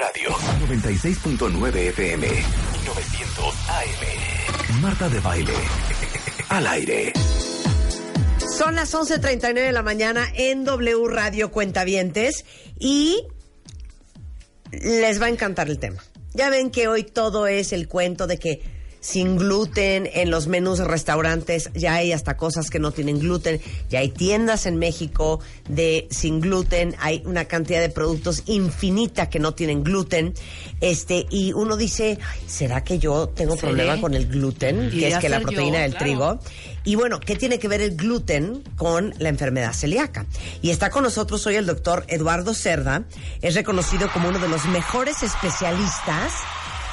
Radio 96.9 FM 900 AM. Marta de Baile. Al aire. Son las 11.39 de la mañana en W Radio Cuentavientes y les va a encantar el tema. Ya ven que hoy todo es el cuento de que sin gluten en los menús de restaurantes, ya hay hasta cosas que no tienen gluten, ya hay tiendas en México de sin gluten, hay una cantidad de productos infinita que no tienen gluten, este y uno dice, ¿será que yo tengo Sí. problema con el gluten, que es que la yo, proteína del claro. trigo? Y bueno, ¿qué tiene que ver el gluten con la enfermedad celíaca? Y está con nosotros hoy el doctor Eduardo Cerda, es reconocido como uno de los mejores especialistas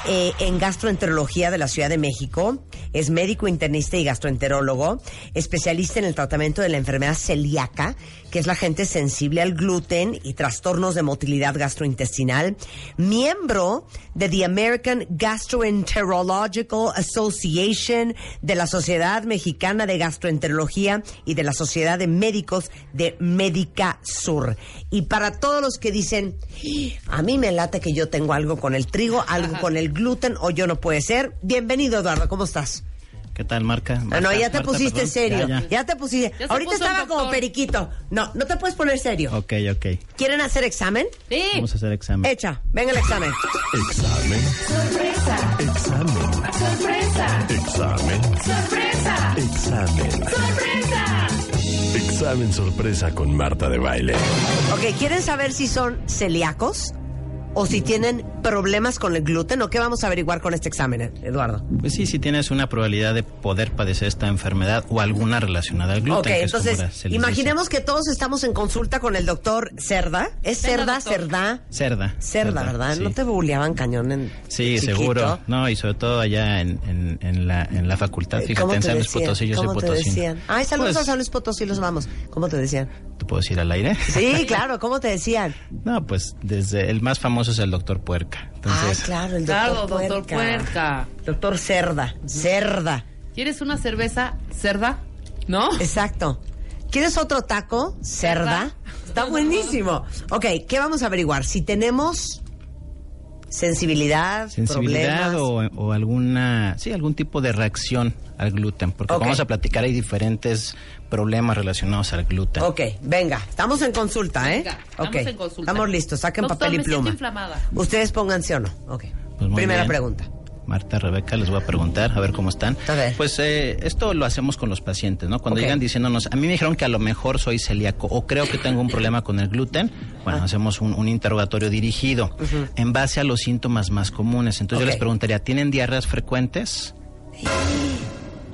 eh, en gastroenterología de la Ciudad de México, es médico internista y gastroenterólogo, especialista en el tratamiento de la enfermedad celíaca, que es la gente sensible al gluten y trastornos de motilidad gastrointestinal, miembro de the American Gastroenterological Association, de la Sociedad Mexicana de Gastroenterología y de la Sociedad de Médicos de Médica Sur. Y para todos los que dicen, a mí me late que yo tengo algo con el trigo, algo con el gluten o yo no puede ser, bienvenido Eduardo, ¿cómo estás? ¿Qué tal, Marca? Ah, no, ya te Marta, pusiste perdón. serio. Ya, Ya, ya. te pusiste. Ya Ahorita puso estaba como periquito. No, no te puedes poner serio. Ok, ok. ¿Quieren hacer examen? Sí. Vamos a hacer examen. Echa, venga el examen. Examen. Sorpresa, Examen. sorpresa, Examen. sorpresa, Examen. sorpresa. Examen sorpresa con Marta de Baile. Ok, ¿quieren saber si son celíacos o si tienen problemas con el gluten o qué vamos a averiguar con este examen, Eduardo? Pues sí, si tienes una probabilidad de poder padecer esta enfermedad o alguna relacionada al gluten. ok, que es como entonces, imaginemos que todos estamos en consulta con el doctor Cerda. ¿Es Cerda. Cerda? Cerda. Cerda, ¿verdad? sí. No te bulleaban cañón en Sí, chiquito? seguro. No, y sobre todo allá en, en, en la, en la facultad. Eh, Fíjate, ¿Cómo en San Luis? Potosí, yo ¿Cómo soy decían? Ay, saludos Pues, a San Luis Potosí, los vamos. ¿Cómo te decían? ¿Te puedo decir al aire? Sí, claro, ¿cómo te decían? No, pues desde el más famoso es el doctor Puerca. Entonces, ah, claro, el doctor Claro, doctor Puerca. Doctor Cerda, Cerda. ¿Quieres una cerveza cerda? ¿No? Exacto. ¿Quieres otro taco? Cerda. Cerda. Está buenísimo. Ok, ¿qué vamos a averiguar? Si tenemos sensibilidad, sensibilidad problemas. o, o alguna sí algún tipo de reacción al gluten porque Ok. vamos a platicar hay diferentes problemas relacionados al gluten Ok, venga, estamos en consulta, ¿eh? Venga, estamos Ok, en consulta. Estamos listos, saquen Doctor, papel y pluma. inflamada. Ustedes pónganse o no. Ok. Pues Primera bien. pregunta. Marta Rebeca les voy a preguntar a ver cómo están A ver. pues eh, esto lo hacemos con los pacientes no cuando llegan diciéndonos a mí me dijeron que a lo mejor soy celíaco o creo que tengo un problema con el gluten Ah. bueno hacemos un, un interrogatorio dirigido en base a los síntomas más comunes entonces yo les preguntaría tienen diarreas frecuentes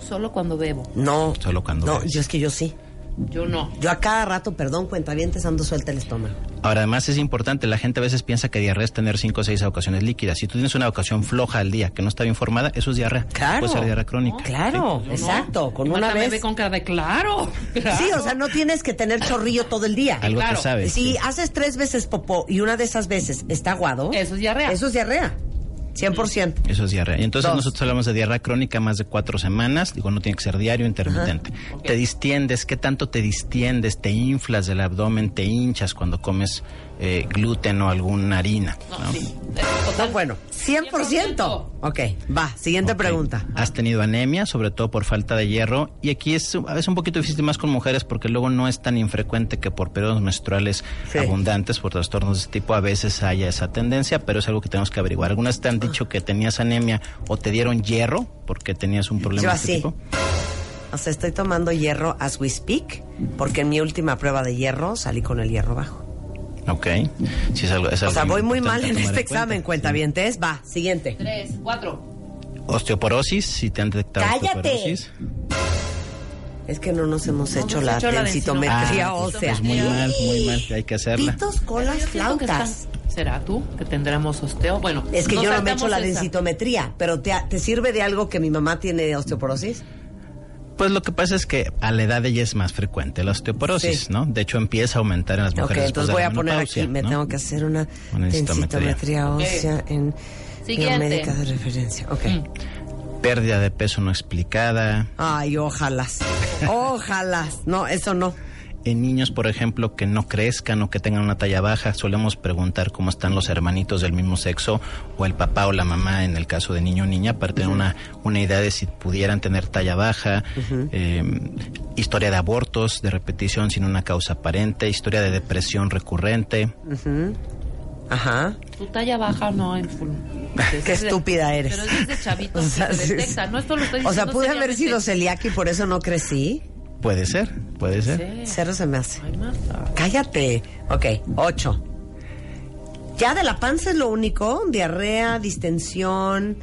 Solo cuando bebo. No. Solo cuando No, bebes. yo es que yo sí. Yo no. Yo a cada rato, perdón, cuenta bien, ando suelta el estómago. Ahora, además es importante, la gente a veces piensa que diarrea es tener cinco o seis evacuaciones líquidas. Si tú tienes una evacuación floja al día, que no está bien formada, eso es diarrea. Claro. Puede ser diarrea crónica. Claro, Yo no. exacto, con Y una vez. ve con cara de claro. Sí, o sea, no tienes que tener chorrillo todo el día. Algo Claro. te sabes. Si sí. haces tres veces popó y una de esas veces está aguado, Eso es diarrea. eso es diarrea. 100%. Eso es diarrea. Y entonces Dos. nosotros hablamos de diarrea crónica más de cuatro semanas. Digo, no tiene que ser diario, intermitente. Te distiendes. ¿Qué tanto te distiendes? Te inflas del abdomen, te hinchas cuando comes eh, gluten o alguna harina. No, ¿no? sí. No, bueno, 100%. Ok, va, siguiente pregunta. Has tenido anemia, sobre todo por falta de hierro, y aquí es a veces un poquito difícil más con mujeres porque luego no es tan infrecuente que por periodos menstruales Sí. abundantes, por trastornos de este tipo, a veces haya esa tendencia, pero es algo que tenemos que averiguar. Algunas te han dicho que tenías anemia o te dieron hierro porque tenías un problema Yo de este así. tipo. O sea, estoy tomando hierro as we speak, porque en mi última prueba de hierro salí con el hierro bajo. Ok. Sí, es algo, es O algo sea, voy muy mal en este examen, cuenta bien. Va, siguiente. Tres, cuatro. Osteoporosis, si te han detectado ¡Cállate! osteoporosis. Es que no nos hemos No hecho hemos la hecho la densitometría Ah, pues, ósea. pues muy mal, muy mal, hay que hacerla. Pitos, colas, flautas. ¿Será tú que tendremos osteo? Bueno, Es que no yo no me he hecho la esa. densitometría, pero ¿te, ¿te sirve de algo que mi mamá tiene osteoporosis? Pues lo que pasa es que a la edad ella es más frecuente la osteoporosis, Sí. ¿no? De hecho empieza a aumentar en las Ok, mujeres. después entonces de voy a poner aquí, me ¿no? tengo que hacer una Una densitometría. ósea en biomédica de referencia. Ok. Mm. Pérdida de peso no explicada, Ay, ojalá. Ojalá. No, eso no. En niños, por ejemplo, que no crezcan o que tengan una talla baja, solemos preguntar cómo están los hermanitos del mismo sexo o el papá o la mamá en el caso de niño o niña para tener una, una idea de si pudieran tener talla baja, eh, historia de abortos de repetición sin una causa aparente, historia de depresión recurrente. Ajá. Tu talla baja no en full. Qué estúpida eres. Pero desde chavito O sea, se sí, detecta. sí. No esto lo estoy O sea, pude haber sido celíaca y por eso no crecí. Puede ser, puede ser. Sí. Cero se me hace. Cállate. Ok, ocho. Ya de la panza es lo único. Diarrea, distensión.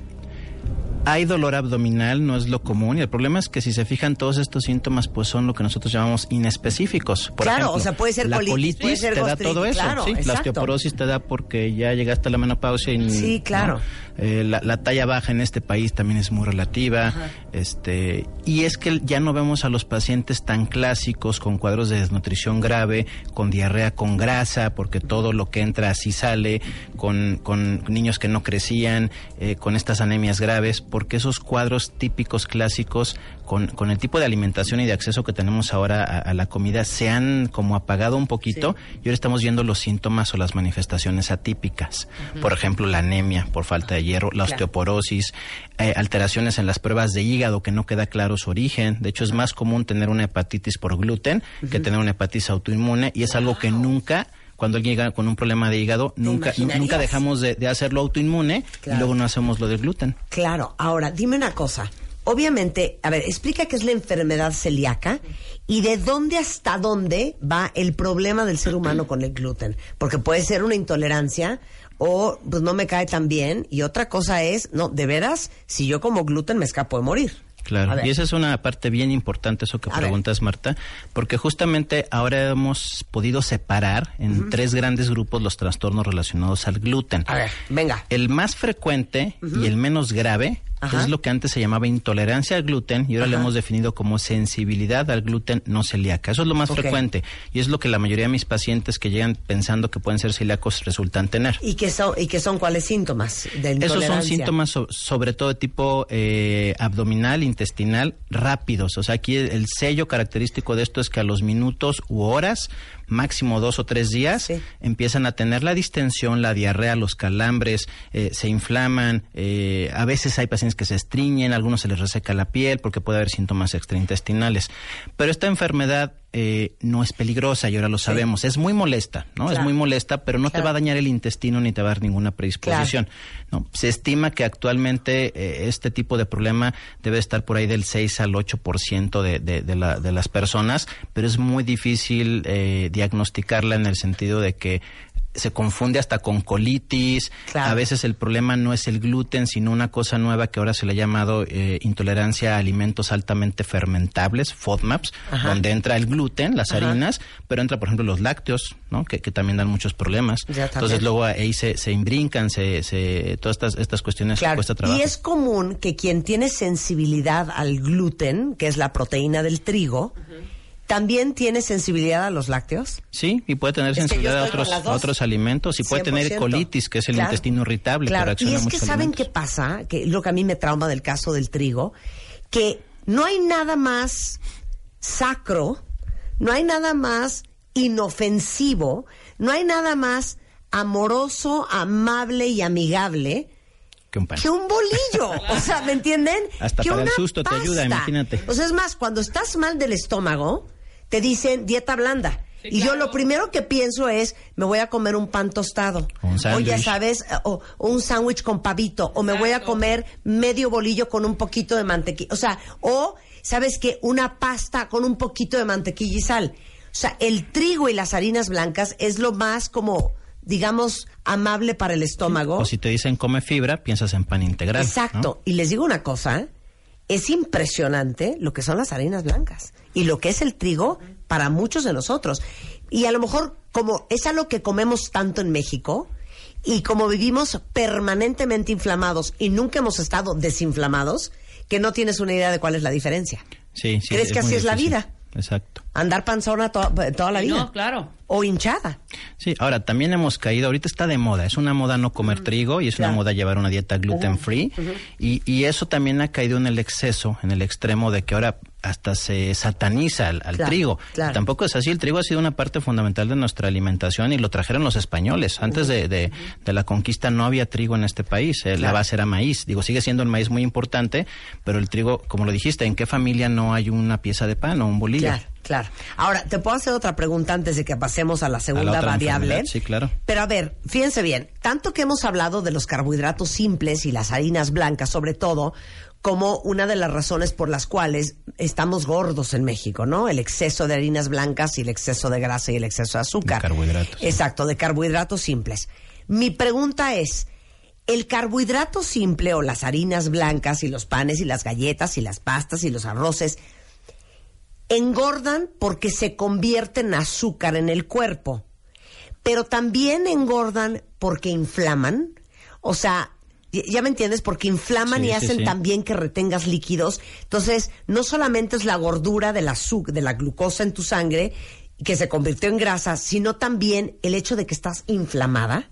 Hay dolor abdominal, no es lo común, y el problema es que si se fijan todos estos síntomas, pues son lo que nosotros llamamos inespecíficos. Por Claro, ejemplo, o sea, puede ser la colitis, colitis, puede ser te da todo eso, claro, sí, la osteoporosis te da porque ya llegaste a la menopausia y Sí, claro. ¿no? Eh, la, la talla baja en este país también es muy relativa, este, y es que ya no vemos a los pacientes tan clásicos con cuadros de desnutrición grave, con diarrea con grasa, porque todo lo que entra así sale, con, con niños que no crecían, eh, con estas anemias graves, porque esos cuadros típicos clásicos con, con el tipo de alimentación y de acceso que tenemos ahora a, a la comida se han como apagado un poquito y ahora estamos viendo los síntomas o las manifestaciones atípicas. Por ejemplo, la anemia por falta de hierro, la Claro. osteoporosis, eh, alteraciones en las pruebas de hígado que no queda claro su origen. De hecho, es más común tener una hepatitis por gluten que tener una hepatitis autoinmune y es algo que nunca cuando alguien llega con un problema de hígado, nunca, nunca dejamos de, de hacerlo autoinmune Claro. y luego no hacemos lo del gluten. Claro. Ahora, dime una cosa. Obviamente, a ver, explica qué es la enfermedad celíaca y de dónde hasta dónde va el problema del ser humano con el gluten. Porque puede ser una intolerancia o pues no me cae tan bien. Y otra cosa es, no, de veras, si yo como gluten me escapo de morir. Claro, y esa es una parte bien importante, eso que A ver. preguntas, Marta, porque justamente ahora hemos podido separar en tres grandes grupos los trastornos relacionados al gluten. A ver, venga. El más frecuente y el menos grave Ajá. es lo que antes se llamaba intolerancia al gluten y ahora lo hemos definido como sensibilidad al gluten no celíaca. Eso es lo más frecuente y es lo que la mayoría de mis pacientes que llegan pensando que pueden ser celíacos resultan tener. ¿Y qué son, y qué son cuáles síntomas de Esos son intolerancia? síntomas so- sobre todo de tipo eh, abdominal, intestinal, rápidos. O sea, aquí el, el sello característico de esto es que a los minutos u horas, máximo dos o tres días, Sí. empiezan a tener la distensión, la diarrea, los calambres, eh, se inflaman. eh, a veces hay pacientes que se estriñen, a algunos se les reseca la piel porque puede haber síntomas extraintestinales. Pero esta enfermedad eh, no es peligrosa y ahora lo sabemos. Es muy molesta, ¿no? Es muy molesta, pero no te va a dañar el intestino ni te va a dar ninguna predisposición. ¿no? Se estima que actualmente eh, este tipo de problema debe estar por ahí del 6 al 8% de, de, de, la, de las personas, pero es muy difícil eh, diagnosticarla en el sentido de que se confunde hasta con colitis. Claro. A veces el problema no es el gluten, sino una cosa nueva que ahora se le ha llamado eh, intolerancia a alimentos altamente fermentables, FODMAPs, Ajá. donde entra el gluten, las Ajá. harinas, pero entra, por ejemplo, los lácteos, ¿no? que, que también dan muchos problemas. Ya. Entonces luego ahí se, se imbrincan, se, se, todas estas, estas cuestiones Claro. cuesta trabajo. Y es común que quien tiene sensibilidad al gluten, que es la proteína del trigo, también tiene sensibilidad a los lácteos. Sí, y puede tener Es sensibilidad a otros, a alimentos y puede tener 100%. colitis, que es el Claro. intestino irritable, Claro, y es que saben alimentos. qué pasa, que lo que a mí me trauma del caso del trigo, que no hay nada más sacro, no hay nada más inofensivo, no hay nada más amoroso, amable y amigable Que un pan. que un bolillo. O sea, ¿me entienden? Hasta que para el susto te ayuda, imagínate. O sea, es más, cuando estás mal del estómago, te dicen dieta blanda. Sí, y yo lo primero que pienso es, me voy a comer un pan tostado. O un o ya sabes, eh, o, o un sándwich con pavito. O me voy a comer medio bolillo con un poquito de mantequilla. O sea, o, ¿sabes qué? Una pasta con un poquito de mantequilla y sal. O sea, el trigo y las harinas blancas es lo más como, digamos, amable para el estómago. O si te dicen come fibra, piensas en pan integral. Exacto. Y les digo una cosa, es impresionante lo que son las harinas blancas y lo que es el trigo para muchos de nosotros. Y a lo mejor como es algo que comemos tanto en México y como vivimos permanentemente inflamados y nunca hemos estado desinflamados, que no tienes una idea de cuál es la diferencia. Sí, sí, ¿Crees que así es la vida? Exacto. Andar panzona to- toda la vida. No, claro. O hinchada. Sí, ahora también hemos caído, ahorita está de moda, es una moda no comer trigo y es Claro. una moda llevar una dieta gluten free y, y eso también ha caído en el exceso, en el extremo de que ahora hasta se sataniza al, al Claro, trigo. claro. Tampoco es así. El trigo ha sido una parte fundamental de nuestra alimentación y lo trajeron los españoles. Antes de, de- de la conquista no había trigo en este país. eh, La base era maíz. Digo, sigue siendo el maíz muy importante, pero el trigo, como lo dijiste, ¿en qué familia no hay una pieza de pan o un bolillo? Claro. Ahora, te puedo hacer otra pregunta antes de que pasemos a la segunda variable. sí, claro. Pero a ver, fíjense bien, tanto que hemos hablado de los carbohidratos simples y las harinas blancas, sobre todo, como una de las razones por las cuales estamos gordos en México, ¿no? El exceso de harinas blancas y el exceso de grasa y el exceso de azúcar. De carbohidratos. Exacto, de carbohidratos simples. Mi pregunta es, ¿el carbohidrato simple o las harinas blancas y los panes y las galletas y las pastas y los arroces engordan porque se convierten en azúcar en el cuerpo, pero también engordan porque inflaman. O sea, ya me entiendes, porque inflaman Sí, y sí, hacen sí. también que retengas líquidos. Entonces, no solamente es la gordura del azúcar, de la glucosa en tu sangre que se convirtió en grasa, sino también el hecho de que estás inflamada.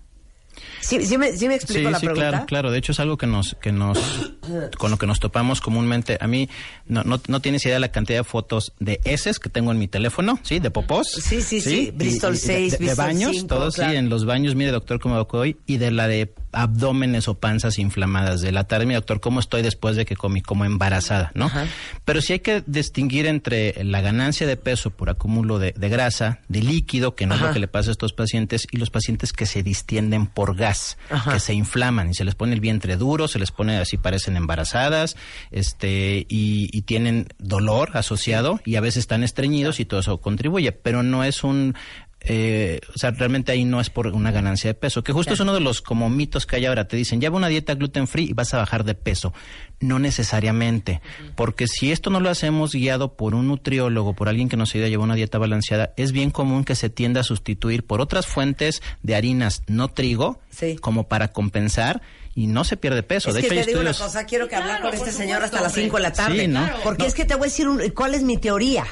¿Sí, sí me, sí me explico Sí, la sí, pregunta? claro, claro. De hecho, es algo que nos, que nos, con lo que nos topamos comúnmente. A mí, no, no, no tienes idea de la cantidad de fotos de heces que tengo en mi teléfono, ¿sí? De popós. Sí, sí, sí. Bristol de- 6, de, de Bristol baños, 5, todos, claro. sí, en los baños, mire, doctor, cómo hoy, y de la de abdómenes o panzas inflamadas de la tarde, mi doctor, cómo estoy después de que comí, como embarazada, ¿no? Ajá. Pero sí hay que distinguir entre la ganancia de peso por acúmulo de, de grasa, de líquido, que no es lo que le pasa a estos pacientes, y los pacientes que se distienden por gas, Ajá. que se inflaman y se les pone el vientre duro, se les pone así, parecen embarazadas, este, y, y tienen dolor asociado, y a veces están estreñidos y todo eso contribuye, pero no es un eh, o sea, realmente ahí no es por una ganancia de peso, que justo es uno de los como mitos que hay ahora. Te dicen, lleva una dieta gluten free y vas a bajar de peso. No necesariamente, porque si esto no lo hacemos guiado por un nutriólogo, por alguien que nos ayude a llevar una dieta balanceada, es bien común que se tienda a sustituir por otras fuentes de harinas no trigo, Sí. como para compensar y no se pierde peso. Es de que hecho, hay te digo una estudios- cosa, quiero que hablar Claro, con este señor hasta las hombre. 5 de la tarde. Sí, ¿no? Claro. Porque es que te voy a decir un- cuál es mi teoría.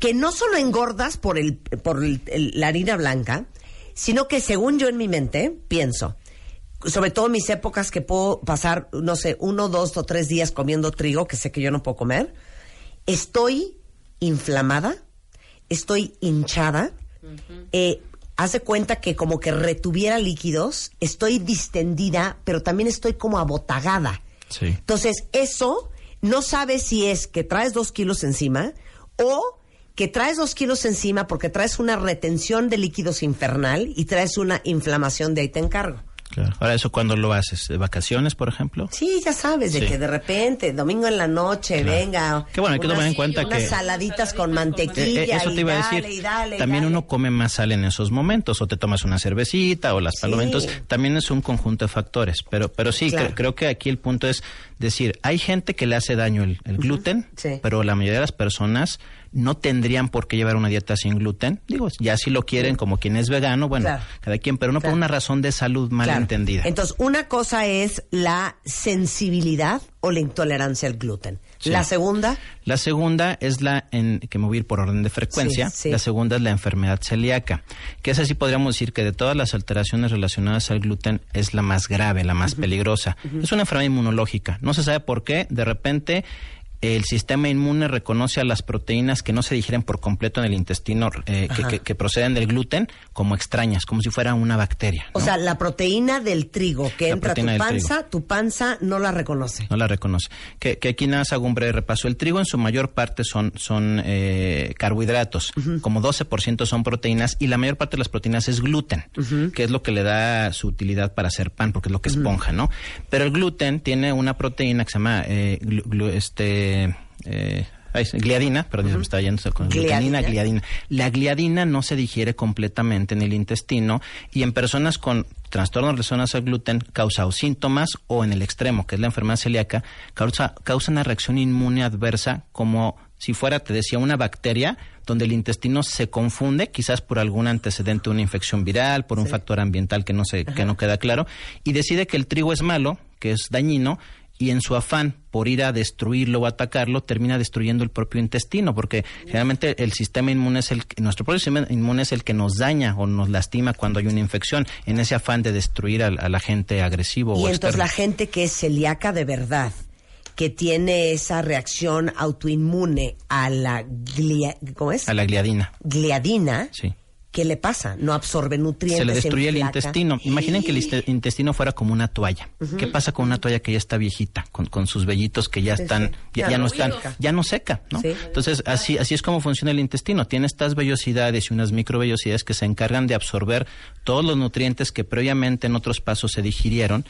Que no solo engordas por, el, por el- el- la harina blanca, sino que según yo en mi mente pienso, sobre todo en mis épocas que puedo pasar, no sé, uno, dos o tres días comiendo trigo, que sé que yo no puedo comer, estoy inflamada, estoy hinchada, eh, haz de cuenta que como que retuviera líquidos, estoy distendida, pero también estoy como abotagada. Sí. Entonces, eso no sabes si es que traes dos kilos encima o que traes dos kilos encima porque traes una retención de líquidos infernal y traes una inflamación de ahí te encargo. Claro. Ahora, ¿eso cuando lo haces? ¿De vacaciones, por ejemplo? Sí, ya sabes, de Sí. que de repente, domingo en la noche, Claro. venga. Qué bueno, hay que tomar en cuenta unas que- saladitas con Eh, mantequilla. eh, eso y te iba a decir. dale, también dale. uno come más sal en esos momentos, o te tomas una cervecita o las Sí. palomitas. También es un conjunto de factores. Pero, pero sí, Claro. cre- creo que aquí el punto es decir, hay gente que le hace daño el, el gluten, Sí. pero la mayoría de las personas no tendrían por qué llevar una dieta sin gluten. Digo, ya si lo quieren, como quien es vegano, bueno, Claro. cada quien, pero no Claro. por una razón de salud mal Claro. entendida. Entonces, una cosa es la sensibilidad o la intolerancia al gluten. Sí. La segunda, La segunda es la, en, que me voy a ir por orden de frecuencia, Sí, sí. la segunda es la enfermedad celíaca, que esa sí podríamos decir que de todas las alteraciones relacionadas al gluten es la más grave, la más peligrosa. Es una enfermedad inmunológica, no se sabe por qué, de repente el sistema inmune reconoce a las proteínas que no se digieren por completo en el intestino, eh, que, que- que proceden del gluten, como extrañas, como si fuera una bacteria. o sea, la proteína del trigo que La entra a tu trigo. panza, tu panza no la reconoce. No la reconoce. Que, que aquí nada más hago un breve repaso. El trigo en su mayor parte son, son eh, carbohidratos, como 12% son proteínas y la mayor parte de las proteínas es gluten, que es lo que le da su utilidad para hacer pan, porque es lo que esponja, ¿no? Pero el gluten tiene una proteína que se llama eh, glu- glu- este, eh, ay, gliadina, perdón, se me está yendo con Gliadina. glutenina, gliadina. La gliadina no se digiere completamente en el intestino y en personas con trastornos relacionados al gluten causa o síntomas o en el extremo, que es la enfermedad celíaca, causa, causa una reacción inmune adversa como si fuera, te decía, una bacteria donde el intestino se confunde, quizás por algún antecedente de una infección viral, por un factor ambiental que no, se, que no queda claro, y decide que el trigo es malo, que es dañino, y en su afán por ir a destruirlo o atacarlo termina destruyendo el propio intestino porque generalmente el sistema inmune es el que- nuestro propio sistema inmune es el que nos daña o nos lastima cuando hay una infección en ese afán de destruir al, al agente agresivo Y o entonces externo. la gente que es celíaca de verdad, que tiene esa reacción autoinmune a la glia- ¿cómo es? A la gliadina. gliadina, Sí. ¿Qué le pasa? No absorbe nutrientes. Se le destruye el intestino. Imaginen que el intestino fuera como una toalla. ¿Qué pasa con una toalla que ya está viejita, con, con sus vellitos que ya están, sí. ya, Ya ya no están, seca. ya no seca, ¿no? Sí. Entonces así así es como funciona el intestino. Tiene estas vellosidades y unas microvellosidades que se encargan de absorber todos los nutrientes que previamente en otros pasos se digirieron.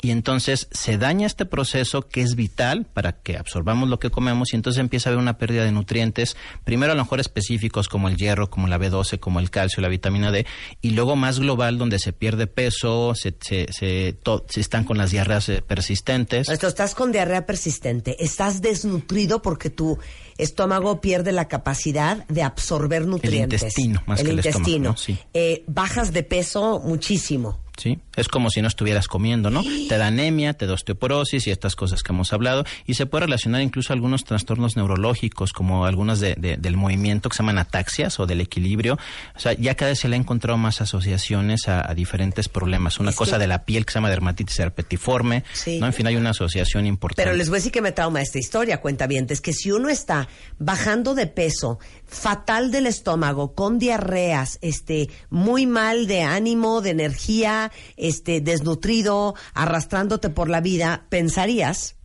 Y entonces se daña este proceso que es vital para que absorbamos lo que comemos y entonces empieza a haber una pérdida de nutrientes, primero a lo mejor específicos como el hierro, como la B12, como el calcio, la vitamina D, y luego más global donde se pierde peso, se, se, se, están con las diarreas eh, persistentes. Esto, estás con diarrea persistente, estás desnutrido porque tu estómago pierde la capacidad de absorber nutrientes. intestino, más el que el estómago, intestino. ¿no? Sí. Eh, bajas de peso muchísimo. ¿Sí? Es como si no estuvieras comiendo, ¿no? Te da anemia, te da osteoporosis y estas cosas que hemos hablado. Y se puede relacionar incluso a algunos trastornos neurológicos, como algunas de, de- del movimiento que se llaman ataxias o del equilibrio. O sea, ya cada vez se le ha encontrado más asociaciones a, a diferentes problemas. Una Es cosa que- de la piel que se llama dermatitis herpetiforme, Sí. ¿no? En fin, hay una asociación importante. Pero les voy a decir que me trauma esta historia, cuenta bien, es que si uno está bajando de peso, fatal del estómago, con diarreas, este, muy mal de ánimo, de energía, este, desnutrido, arrastrándote por la vida, pensarías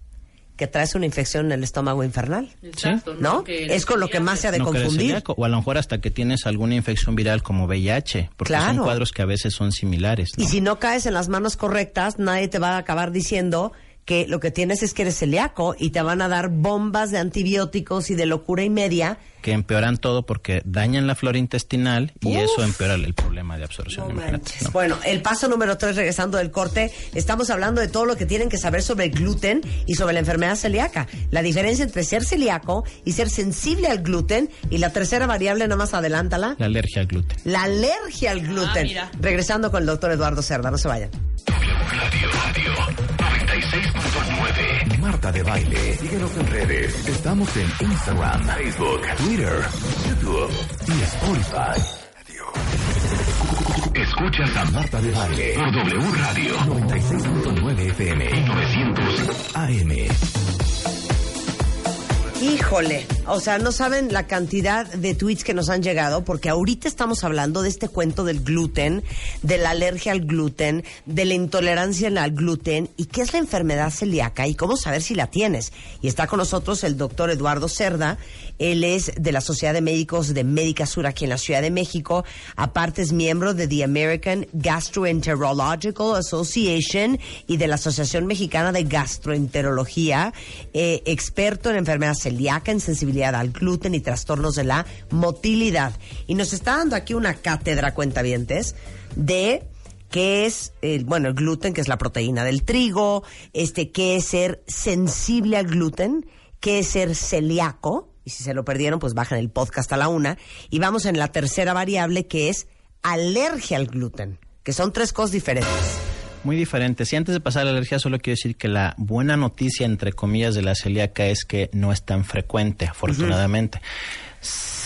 que traes una infección en el estómago infernal. Exacto, ¿No? Que Es con lo que más se ha de No confundir. celíaco, o a lo mejor hasta que tienes alguna infección viral como VIH, porque son cuadros que a veces son similares. ¿no? Y si no caes en las manos correctas, nadie te va a acabar diciendo que lo que tienes es que eres celíaco y te van a dar bombas de antibióticos y de locura y media. que empeoran todo porque dañan la flora intestinal y Uf. eso empeora el problema de absorción. No imagínate, manches. ¿no? Bueno, el paso número tres, regresando del corte, estamos hablando de todo lo que tienen que saber sobre el gluten y sobre la enfermedad celíaca. La diferencia entre ser celíaco y ser sensible al gluten. Y la tercera variable, nada más adelántala, La alergia al gluten. la alergia al gluten. mira. Regresando con el doctor Eduardo Cerda, no se vayan. Radio, radio 96.9. Marta de Baile. Síguenos en redes. Estamos en Instagram, Facebook, Twitter, YouTube y Spotify. Escuchas a Marta de Baile por W Radio 96.9 FM y 900 AM. Híjole, o sea, no saben la cantidad de tweets que nos han llegado porque ahorita estamos hablando de este cuento del gluten, de la alergia al gluten, de la intolerancia al gluten y qué es la enfermedad celíaca y cómo saber si la tienes. Y está con nosotros el doctor Eduardo Cerda, él es de la Sociedad de Médicos de Médica Sur aquí en la Ciudad de México, aparte es miembro de the American Gastroenterological Association y de la Asociación Mexicana de Gastroenterología, eh, experto en enfermedad celíaca, en sensibilidad al gluten y trastornos de la motilidad. Y nos está dando aquí una cátedra, cuentavientes, de qué es, el, bueno, el gluten, que es la proteína del trigo, este, qué es ser sensible al gluten, qué es ser celíaco, y si se lo perdieron, pues bajan el podcast a la una, y vamos en la tercera variable, que es alergia al gluten, que son tres cosas diferentes. Muy diferente. Si antes de pasar a la alergia, solo quiero decir que la buena noticia, entre comillas, de la celíaca es que no es tan frecuente, afortunadamente.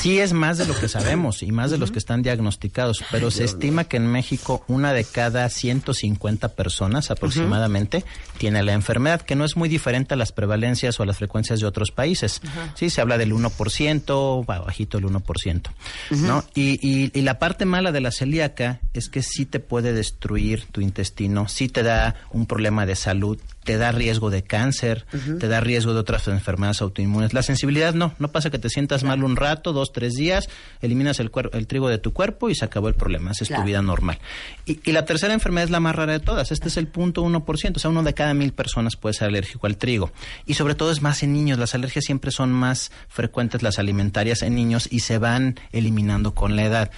Sí es más de lo que sabemos y más de los que están diagnosticados, pero se estima que en México una de cada 150 personas aproximadamente tiene la enfermedad, que no es muy diferente a las prevalencias o a las frecuencias de otros países. Sí, se habla del 1%, bajito el 1%, ¿no? Y, y, y la parte mala de la celíaca es que sí te puede destruir tu intestino, sí te da un problema de salud, te da riesgo de cáncer, te da riesgo de otras enfermedades autoinmunes. La sensibilidad no, no pasa que te sientas mal un rato, dos, tres días, eliminas el, trigo de tu cuerpo y se acabó el problema, esa es Claro. tu vida normal. Y, y la tercera enfermedad es la más rara de todas, este es el punto uno por ciento, o sea, uno de cada mil personas puede ser alérgico al trigo. Y sobre todo es más en niños, las alergias siempre son más frecuentes, las alimentarias en niños, y se van eliminando con la edad.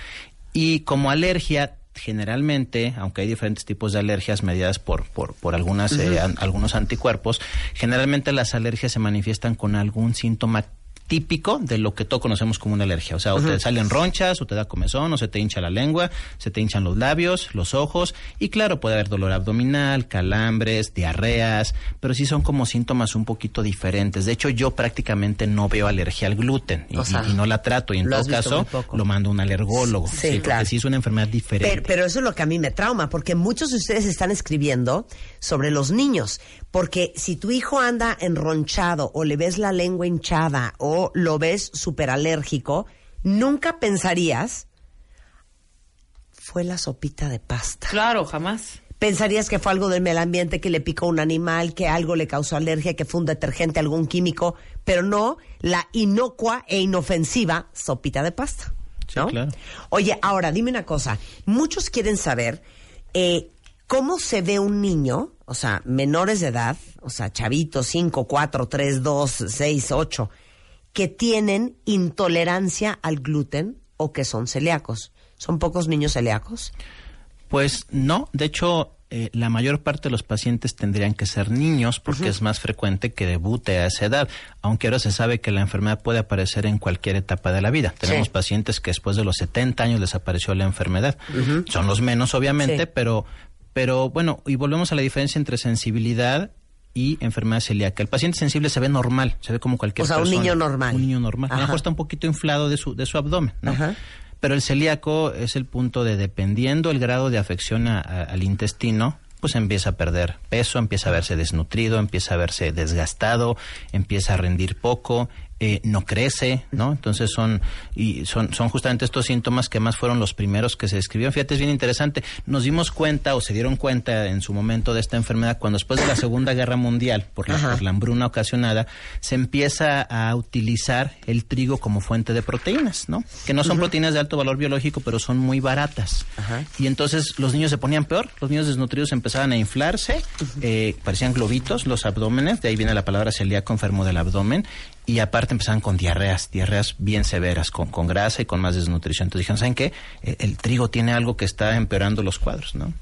Y como alergia, generalmente, aunque hay diferentes tipos de alergias mediadas por, por, por algunas, eh, an- algunos anticuerpos, generalmente las alergias se manifiestan con algún síntoma típico de lo que todos conocemos como una alergia. O sea, o te salen ronchas, o te da comezón, o se te hincha la lengua, se te hinchan los labios, los ojos, y claro, puede haber dolor abdominal, calambres, diarreas, pero sí son como síntomas un poquito diferentes. De hecho, yo prácticamente no veo alergia al gluten y, O sea, y- y no la trato, y en todo caso lo mando a un alergólogo. Sí, porque claro. sí es una enfermedad diferente. Pero, pero eso es lo que a mí me trauma, porque muchos de ustedes están escribiendo sobre los niños. Porque si tu hijo anda enronchado o le ves la lengua hinchada o lo ves súper alérgico, nunca pensarías, fue la sopita de pasta. Claro, jamás. Pensarías que fue algo del medio ambiente, que le picó un animal, que algo le causó alergia, que fue un detergente, algún químico, pero no la inocua e inofensiva sopita de pasta. Sí, ¿no? claro. Oye, ahora dime una cosa. Muchos quieren saber eh, cómo se ve un niño, o sea, menores de edad, o sea, chavitos, 5, 4, 3, 2, 6, 8, que tienen intolerancia al gluten o que son celíacos. ¿Son pocos niños celíacos? Pues no, de hecho, eh, la mayor parte de los pacientes tendrían que ser niños porque es más frecuente que debute a esa edad, aunque ahora se sabe que la enfermedad puede aparecer en cualquier etapa de la vida. Tenemos Sí. pacientes que después de los 70 años les apareció la enfermedad. Son los menos, obviamente, Sí. pero, pero bueno, y volvemos a la diferencia entre sensibilidad y enfermedad celíaca. El paciente sensible se ve normal, se ve como cualquier O sea, un persona. niño normal. Un niño normal. A lo mejor está un poquito inflado de su, de su abdomen, ¿no? Ajá. Pero el celíaco es el punto de, dependiendo el grado de afección a- a- al intestino, pues empieza a perder peso, empieza a verse desnutrido, empieza a verse desgastado, empieza a rendir poco, eh, no crece, ¿no? Entonces son y son son justamente estos síntomas que más fueron los primeros que se describieron. Fíjate, es bien interesante. Nos dimos cuenta o se dieron cuenta en su momento de esta enfermedad cuando después de la Segunda Guerra Mundial, por la, por la hambruna ocasionada, se empieza a utilizar el trigo como fuente de proteínas, ¿no? Que no son proteínas de alto valor biológico, pero son muy baratas. Ajá. Y entonces los niños se ponían peor, los niños desnutridos empezaban a inflarse, eh, parecían globitos los abdómenes, de ahí viene la palabra celíaco enfermo del abdomen, y aparte empezaban con diarreas, diarreas bien severas, con, con grasa y con más desnutrición. Entonces dijeron, ¿saben qué? Eh, el trigo tiene algo que está empeorando los cuadros, ¿no?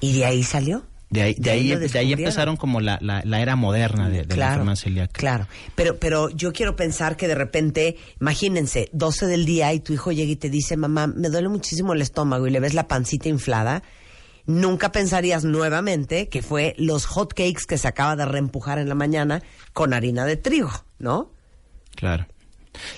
¿Y de ahí salió? De ahí, de ahí, de ahí empezaron como la, la, la era moderna de, de la enfermedad celíaca. Claro, pero, pero yo quiero pensar que de repente, imagínense, 12 del día y tu hijo llega y te dice, mamá, me duele muchísimo el estómago y le ves la pancita inflada, nunca pensarías nuevamente que fue los hot cakes que se acaba de reempujar en la mañana con harina de trigo, ¿no? Claro.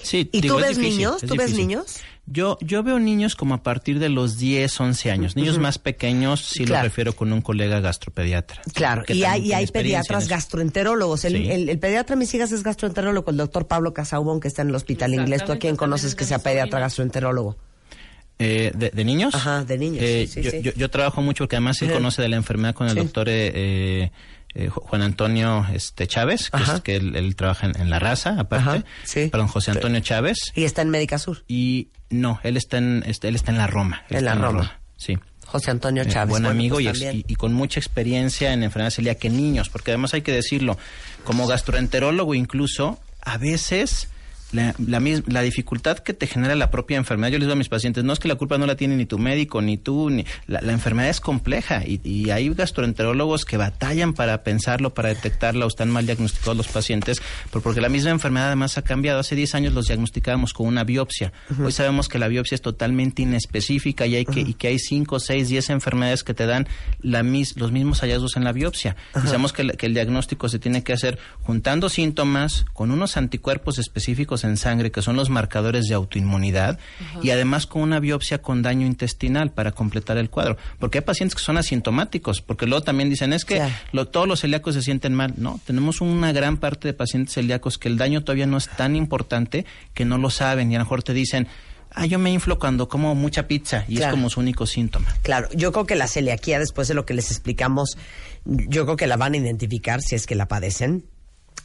Sí, ¿Y digo, tú es ves difícil, niños? ¿Tú ves niños? Yo, yo veo niños como a partir de los 10, 11 años. Niños más pequeños, sí Claro. lo refiero con un colega gastropediatra. Claro, Que y también hay, y hay pediatras gastroenterólogos. El, Sí. el- el pediatra de mis hijas es gastroenterólogo, el doctor Pablo Casaubon, que está en el hospital inglés. ¿Tú a quién conoces que sea pediatra gastroenterólogo? Eh, de, de niños? Ajá, de niños, Eh, sí, yo, sí. Yo, yo trabajo mucho porque además él Ajá. conoce de la enfermedad con el Sí. doctor eh, eh, eh, Ju- Juan Antonio este, Chávez, que, es, que él, él trabaja en, en la raza, aparte. Perdón, José Antonio Chávez. Y está en Médica Sur. Y no, él está en, este, él está en la Roma. En la Roma. Sí. José Antonio Eh, Chávez. buen Bueno, amigo pues y con mucha experiencia en enfermedad celíaca en niños, porque además hay que decirlo, como gastroenterólogo incluso, a veces la, la, la dificultad que te genera la propia enfermedad, yo les digo a mis pacientes, no es que la culpa no la tiene ni tu médico, ni tú, ni la, la enfermedad es compleja y, y hay gastroenterólogos que batallan para pensarlo, para detectarla o están mal diagnosticados los pacientes, por- porque la misma enfermedad además ha cambiado. Hace 10 años los diagnosticábamos con una biopsia. Hoy sabemos que la biopsia es totalmente inespecífica y, hay que, y que hay 5, 6, 10 enfermedades que te dan la mis, los mismos hallazgos en la biopsia. Y sabemos que el diagnóstico se tiene que hacer juntando síntomas con unos anticuerpos específicos en sangre que son los marcadores de autoinmunidad y además con una biopsia con daño intestinal para completar el cuadro. Porque hay pacientes que son asintomáticos, porque luego también dicen es que lo- todos los celíacos se sienten mal. No, tenemos una gran parte de pacientes celíacos que el daño todavía no es tan importante que no lo saben y a lo mejor te dicen, ah, yo me inflo cuando como mucha pizza y Claro. es como su único síntoma. Claro, yo creo que la celiaquía, después de lo que les explicamos, yo creo que la van a identificar si es que la padecen.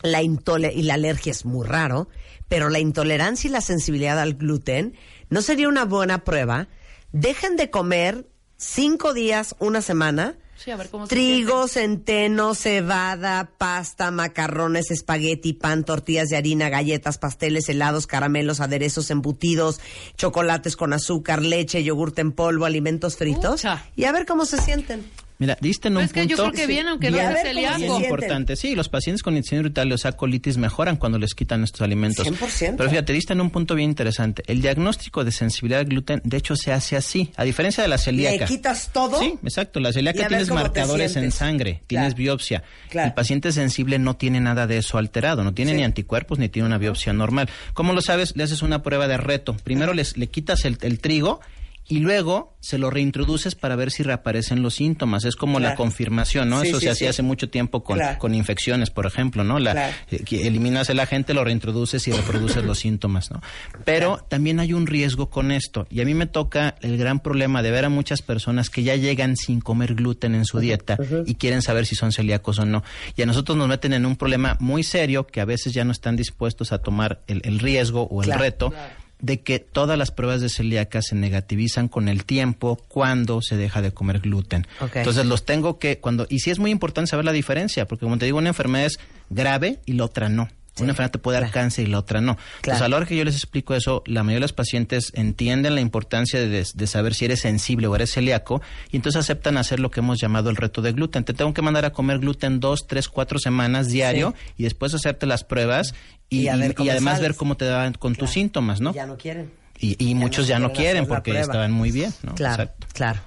La intole y la alergia es muy raro, pero la intolerancia y la sensibilidad al gluten no sería una buena prueba. Dejen de comer cinco días, una semana. Sí, a ver cómo se Trigo, centeno, cebada, pasta, macarrones, espagueti, pan, tortillas de harina, galletas, pasteles, helados, caramelos, aderezos, embutidos, chocolates con azúcar, leche, yogurte en polvo, alimentos fritos. Y a ver cómo se sienten. Mira, diste en un es que yo punto... creo que bien, aunque no sea celíaco. importante. Sí, los pacientes con intestino irritable, o sea, colitis, mejoran cuando les quitan estos alimentos. 100%. Pero fíjate, diste en un punto bien interesante. El diagnóstico de sensibilidad al gluten, de hecho, se hace así. A diferencia de la celíaca. Le quitas todo. Sí, exacto. La celíaca tienes marcadores en sangre, tienes Claro. biopsia. Claro. El paciente sensible no tiene nada de eso alterado, no tiene Sí. ni anticuerpos ni tiene una biopsia normal. ¿Cómo lo sabes? Le haces una prueba de reto. Primero les, le quitas el, el trigo y luego se lo reintroduces para ver si reaparecen los síntomas. Es como la confirmación, ¿no? Sí, Eso sí, se hacía sí. hace mucho tiempo con, Claro. con infecciones, por ejemplo, ¿no? La, Claro. eh, que eliminas el agente, lo reintroduces y reproduces los síntomas, ¿no? Pero también hay un riesgo con esto. Y a mí me toca el gran problema de ver a muchas personas que ya llegan sin comer gluten en su dieta y quieren saber si son celíacos o no. Y a nosotros nos meten en un problema muy serio que a veces ya no están dispuestos a tomar el, el riesgo o el reto de que todas las pruebas de celíaca se negativizan con el tiempo cuando se deja de comer gluten. Entonces los tengo que cuando y sí es muy importante saber la diferencia, porque como te digo, una enfermedad es grave y la otra no. Una enfermedad te puede dar claro. cáncer y la otra no. Claro. Entonces, a la hora que yo les explico eso, la mayoría de los pacientes entienden la importancia de, de saber si eres sensible o eres celíaco y entonces aceptan hacer lo que hemos llamado el reto de gluten. Te tengo que mandar a comer gluten dos, tres, cuatro semanas diario y después hacerte las pruebas y, ver además sales. ver cómo te dan con tus síntomas, ¿no? Ya no quieren. Y, y muchos ya no quieren porque estaban muy bien, ¿no? Claro, Exacto. claro.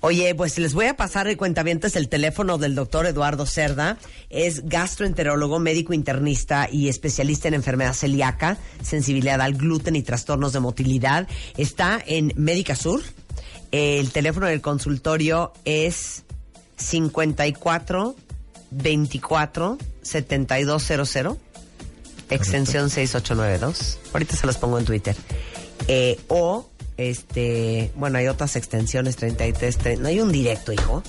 Oye, pues les voy a pasar el cuentavientes el teléfono del doctor Eduardo Cerda. Es gastroenterólogo, médico internista y especialista en enfermedad celíaca, sensibilidad al gluten y trastornos de motilidad. Está en Médica Sur. El teléfono del consultorio es 54 24 7200 extensión 6892. Ahorita se los pongo en Twitter. Eh, o, este, bueno, hay otras extensiones 33. tre- No hay un directo, hijo.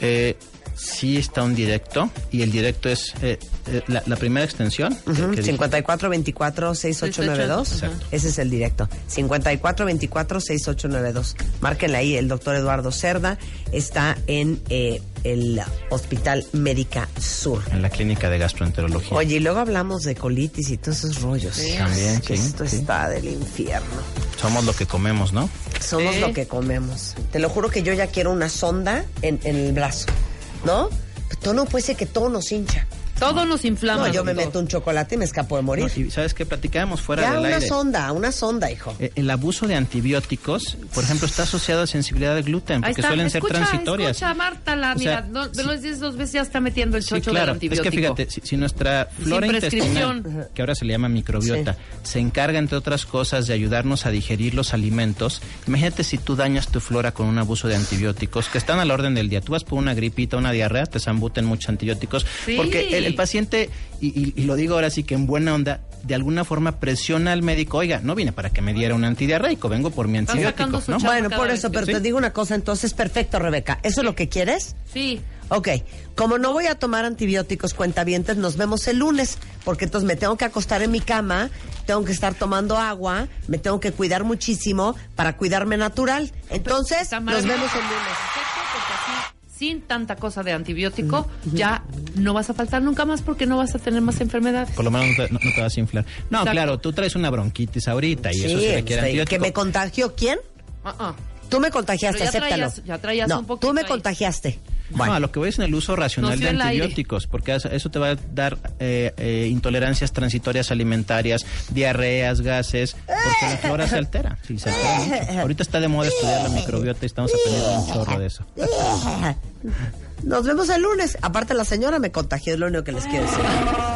Eh, sí está un directo y el directo es eh, eh, la, la primera extensión. que dije. 5424-6892. Exacto. Ese es el directo. 5424-6892. Márquenle ahí. El doctor Eduardo Cerda está en eh, el Hospital Médica Sur. En la clínica de gastroenterología. Oye, y luego hablamos de colitis y todos esos rollos. También, sí, Esto sí. está del infierno. Somos lo que comemos, ¿no? Somos lo que comemos. Te lo juro que yo ya quiero una sonda en, en el brazo, ¿no? Todo no puede ser que todo nos hincha. Todo nos inflama. No, yo me todo. meto un chocolate y me escapo de morir. No, y sabes que platicábamos fuera ya del una aire. sonda, una sonda, hijo. Eh, El abuso de antibióticos, por ejemplo, está asociado a sensibilidad al gluten, porque suelen ser escucha, transitorias. Escucha, Marta, la, O sea, mira, no, sí. de los 10 dos veces ya está metiendo el Sí, chocho claro. del Es que antibiótico. fíjate, si, si nuestra flora intestinal, que ahora se le llama microbiota, se encarga, entre otras cosas, de ayudarnos a digerir los alimentos, imagínate si tú dañas tu flora con un abuso de antibióticos, que están a la orden del día. Tú vas por una gripita, una diarrea, te zambuten muchos antibióticos, Sí. porque el, el paciente, y, y- y lo digo ahora sí que en buena onda, de alguna forma presiona al médico, oiga, no vine para que me diera un antidiarreico, vengo por mi antibiótico, ¿no? Bueno, por eso, pero Sí. te digo una cosa, entonces, perfecto, Rebeca. ¿Eso es lo que quieres? Sí. Ok, como no voy a tomar antibióticos cuentavientes, nos vemos el lunes, porque entonces me tengo que acostar en mi cama, tengo que estar tomando agua, me tengo que cuidar muchísimo para cuidarme natural. Entonces, nos vemos el lunes. Sin tanta cosa de antibiótico, ya no vas a faltar nunca más porque no vas a tener más enfermedades. Por lo menos no te, no- no te vas a inflar. No, Exacto. claro, tú traes una bronquitis ahorita y eso Sí, se requiere este, antibiótico. que me contagió quién? Ah, ah. Tú me contagiaste, Pero ya acéptalo. traías- ya traías no, un poquito tú me ahí. contagiaste. No, a lo que voy es en el uso racional de antibióticos, porque eso, te va a dar eh, eh, intolerancias transitorias alimentarias, diarreas, gases, porque la flora se altera. Sí, se altera mucho. Ahorita está de moda estudiar la microbiota y estamos aprendiendo un chorro de eso. Nos vemos el lunes. Aparte, la señora me contagió, es lo único que les quiero decir.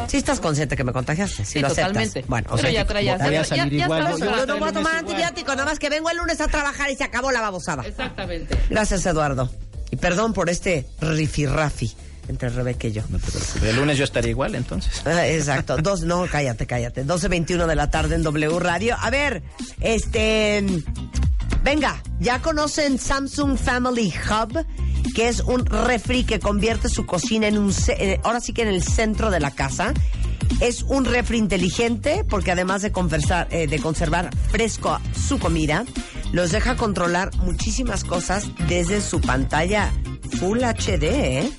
Sí estás consciente que me contagiaste, sí, Sí, lo aceptas. totalmente. Bueno, o sea, ya traías- voy a salir ya igual. yo no voy a tomar Igual. antibiótico, nada más que vengo el lunes a trabajar y se acabó la babosada. Exactamente. Gracias, Eduardo. Y perdón por este rifirrafi entre Rebeca y yo. No te preocupes. El lunes yo estaría igual, entonces. Ah, Exacto. Dos, no, cállate, cállate. 12.21 de la tarde en W Radio. A ver, este. Venga, ya conocen Samsung Family Hub, que es un refri que convierte su cocina en un. eh, ahora sí que en el centro de la casa. Es un refri inteligente porque además de, conversar, eh, de conservar fresco su comida, los deja controlar muchísimas cosas desde su pantalla Full HD. ¿eh?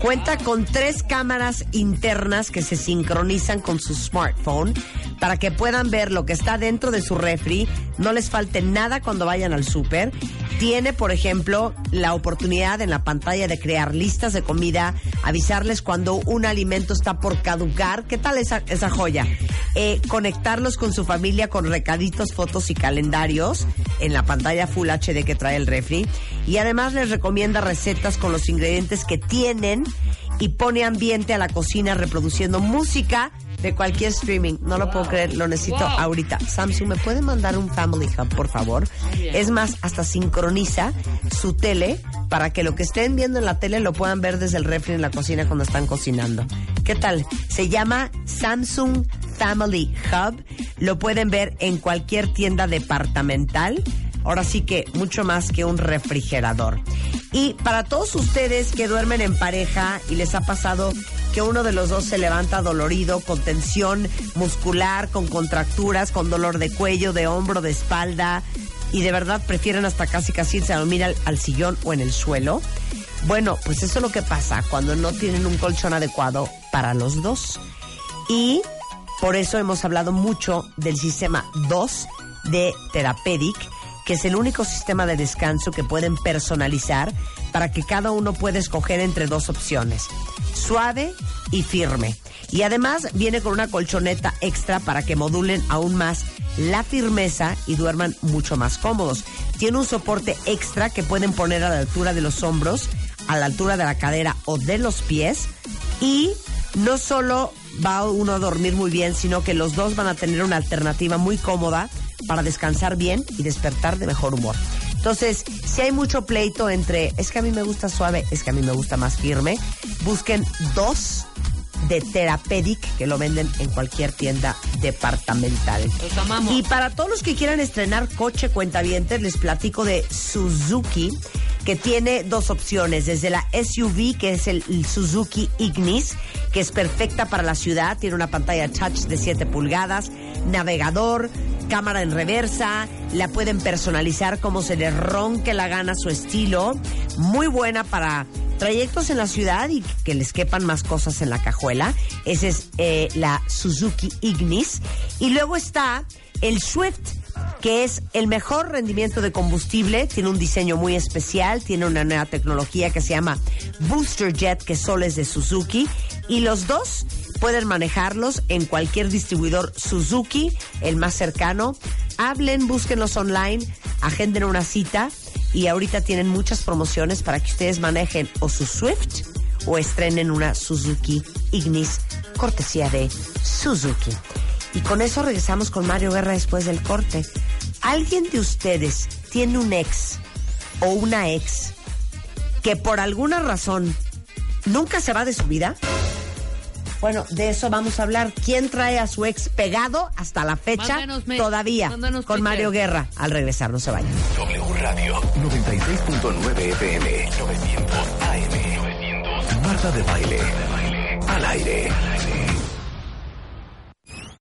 Cuenta con tres cámaras internas que se sincronizan con su smartphone para que puedan ver lo que está dentro de su refri, no les falte nada cuando vayan al súper. Tiene, por ejemplo, la oportunidad en la pantalla de crear listas de comida, avisarles cuando un alimento está por caducar. ¿Qué tal esa, esa joya? Eh, conectarlos con su familia con recaditos, fotos y calendarios en la pantalla Full HD que trae el refri. Y además les recomienda recetas con los ingredientes que tienen y pone ambiente a la cocina reproduciendo música de cualquier streaming. No lo puedo creer, lo necesito Wow. ahorita. Samsung, ¿me puede mandar un Family Hub, por favor? Es más, hasta sincroniza su tele para que lo que estén viendo en la tele lo puedan ver desde el refri en la cocina cuando están cocinando. ¿Qué tal? Se llama Samsung Family Hub. Lo pueden ver en cualquier tienda departamental. Ahora sí que mucho más que un refrigerador. Y para todos ustedes que duermen en pareja y les ha pasado uno de los dos se levanta dolorido, con tensión muscular, con contracturas, con dolor de cuello, de hombro, de espalda, y de verdad prefieren hasta casi casi irse a dormir al, al sillón o en el suelo. Bueno, pues eso es lo que pasa cuando no tienen un colchón adecuado para los dos. Y por eso hemos hablado mucho del sistema 2 de Therapedic, que es el único sistema de descanso que pueden personalizar para que cada uno pueda escoger entre dos opciones, suave y firme. Y además viene con una colchoneta extra para que modulen aún más la firmeza y duerman mucho más cómodos. Tiene un soporte extra que pueden poner a la altura de los hombros, a la altura de la cadera o de los pies y no solo va uno a dormir muy bien, sino que los dos van a tener una alternativa muy cómoda para descansar bien y despertar de mejor humor. Entonces, si hay mucho pleito entre es que a mí me gusta suave, es que a mí me gusta más firme, busquen dos de Therapedic que lo venden en cualquier tienda departamental. Los amamos. Y para todos los que quieran estrenar coche cuentavientes, les platico de Suzuki, que tiene dos opciones, desde la SUV, que es el, el Suzuki Ignis, que es perfecta para la ciudad, tiene una pantalla touch de 7 pulgadas, navegador, cámara en reversa, la pueden personalizar como se les ronque la gana su estilo, muy buena para trayectos en la ciudad y que les quepan más cosas en la cajuela. Esa es eh, la Suzuki Ignis. Y luego está el Swift, que es el mejor rendimiento de combustible, tiene un diseño muy especial, tiene una nueva tecnología que se llama Booster Jet, que solo es de Suzuki, y los dos pueden manejarlos en cualquier distribuidor Suzuki, el más cercano. Hablen, búsquenlos online, agenden una cita y ahorita tienen muchas promociones para que ustedes manejen o su Swift o estrenen una Suzuki Ignis, cortesía de Suzuki. Y con eso regresamos con Mario Guerra después del corte. ¿Alguien de ustedes tiene un ex o una ex que por alguna razón nunca se va de su vida? Bueno, de eso vamos a hablar. ¿Quién trae a su ex pegado hasta la fecha Mándanos todavía? mándanos Con. Mario Guerra. Al regresar, no se vayan. W Radio 96.9 FM 900 AM 900 Marta de baile. Al aire.